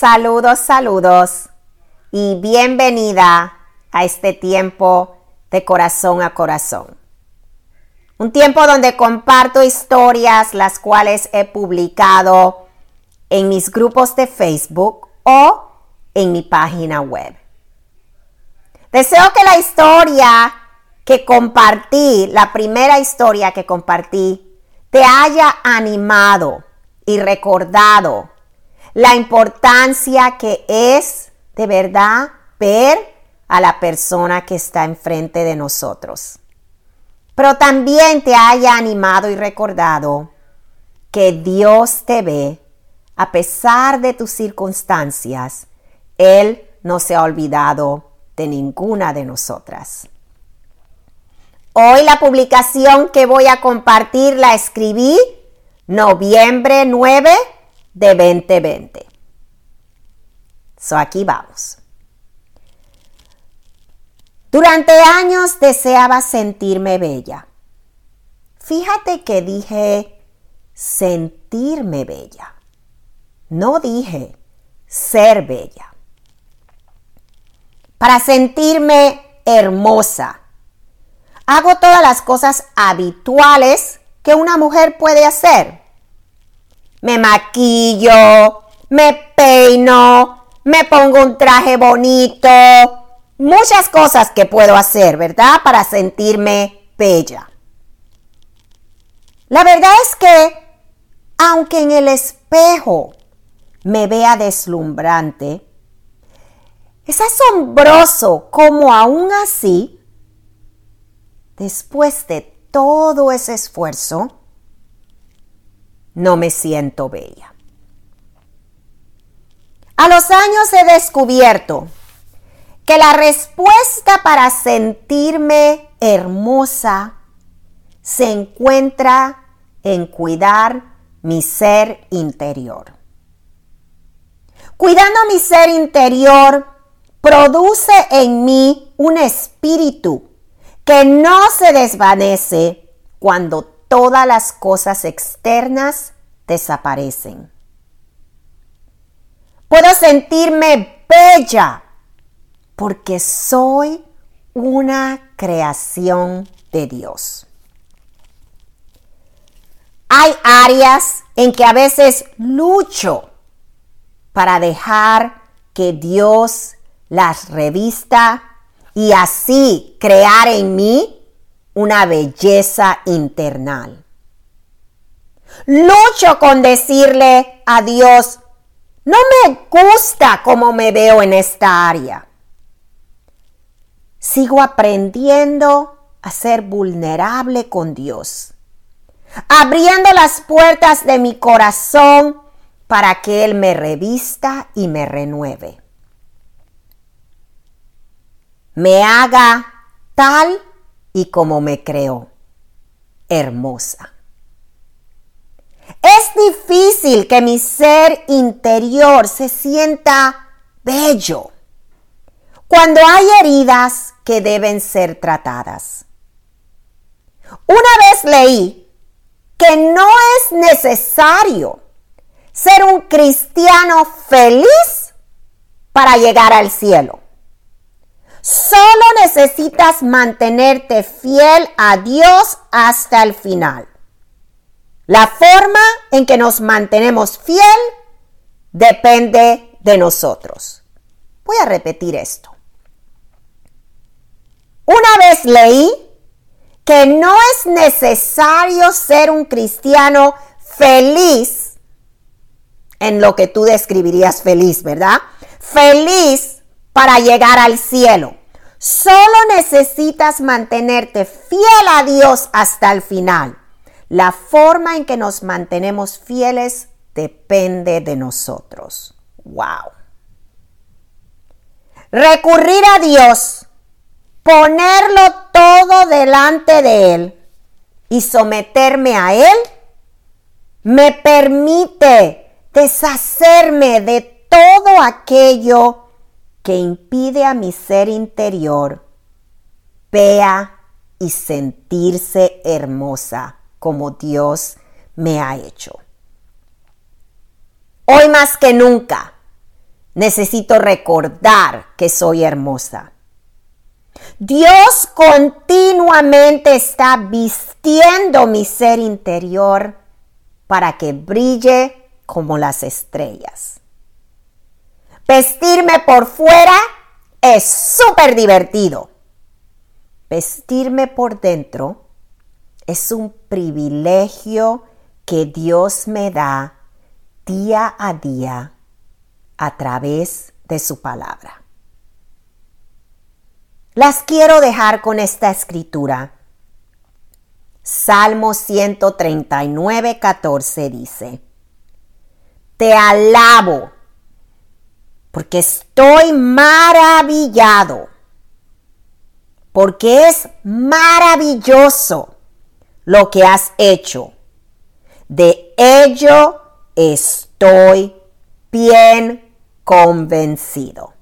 Saludos, saludos y bienvenida a este tiempo de corazón a corazón. Un tiempo donde comparto historias las cuales he publicado en mis grupos de Facebook o en mi página web. Deseo que la historia que compartí, la primera historia que compartí, te haya animado y recordado la importancia que es de verdad ver a la persona que está enfrente de nosotros. Pero también te haya animado y recordado que Dios te ve a pesar de tus circunstancias. Él no se ha olvidado de ninguna de nosotras. Hoy la publicación que voy a compartir la escribí noviembre 9 de 2020. So aquí vamos. Durante años deseaba sentirme bella. Fíjate que dije sentirme bella. No dije ser bella. Para sentirme hermosa. Hago todas las cosas habituales que una mujer puede hacer me maquillo, me peino, me pongo un traje bonito, muchas cosas que puedo hacer, ¿verdad? Para sentirme bella. La verdad es que, aunque en el espejo me vea deslumbrante, es asombroso cómo aún así, después de todo ese esfuerzo, no me siento bella. A los años he descubierto que la respuesta para sentirme hermosa se encuentra en cuidar mi ser interior. Cuidando mi ser interior produce en mí un espíritu que no se desvanece cuando todas las cosas externas desaparecen. Puedo sentirme bella porque soy una creación de Dios. Hay áreas en que a veces lucho para dejar que Dios las revista y así crear en mí una belleza internal. Lucho con decirle a Dios, no me gusta cómo me veo en esta área. Sigo aprendiendo a ser vulnerable con Dios, abriendo las puertas de mi corazón para que Él me revista y me renueve. Me haga tal y como me creó, hermosa. Es difícil que mi ser interior se sienta bello cuando hay heridas que deben ser tratadas. Una vez leí que no es necesario ser un cristiano feliz para llegar al cielo. Solo necesitas mantenerte fiel a Dios hasta el final. La forma en que nos mantenemos fiel depende de nosotros. Voy a repetir esto. Una vez leí que no es necesario ser un cristiano feliz en lo que tú describirías feliz, ¿verdad? Feliz para llegar al cielo. Solo necesitas mantenerte fiel a Dios hasta el final. La forma en que nos mantenemos fieles depende de nosotros. Wow. Recurrir a Dios, ponerlo todo delante de Él y someterme a Él, me permite deshacerme de todo aquello que impide a mi ser interior vea y sentirse hermosa como Dios me ha hecho. Hoy más que nunca, necesito recordar que soy hermosa. Dios continuamente está vistiendo mi ser interior para que brille como las estrellas. Vestirme por fuera es súper divertido. Vestirme por dentro es un privilegio que Dios me da día a día a través de su palabra. Las quiero dejar con esta escritura. Salmo 139, 14 dice, Te alabo porque estoy maravillado, porque es maravilloso lo que has hecho. De ello estoy bien convencido.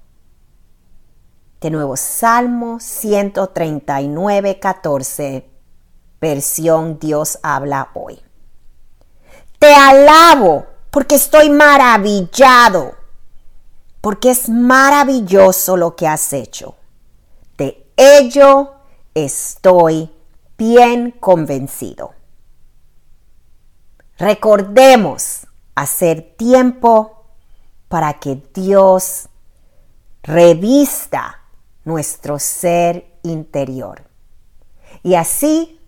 De nuevo, Salmo 139, 14, versión Dios habla hoy. Te alabo porque estoy maravillado, porque es maravilloso lo que has hecho. De ello estoy bien convencido. Recordemos hacer tiempo para que Dios revista nuestro ser interior. Y así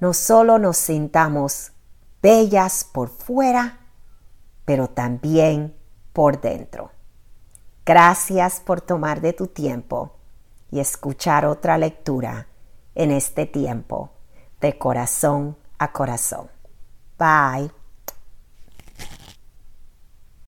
no solo nos sintamos bellas por fuera, pero también por dentro. Gracias por tomar de tu tiempo y escuchar otra lectura en este tiempo de corazón a corazón. Bye.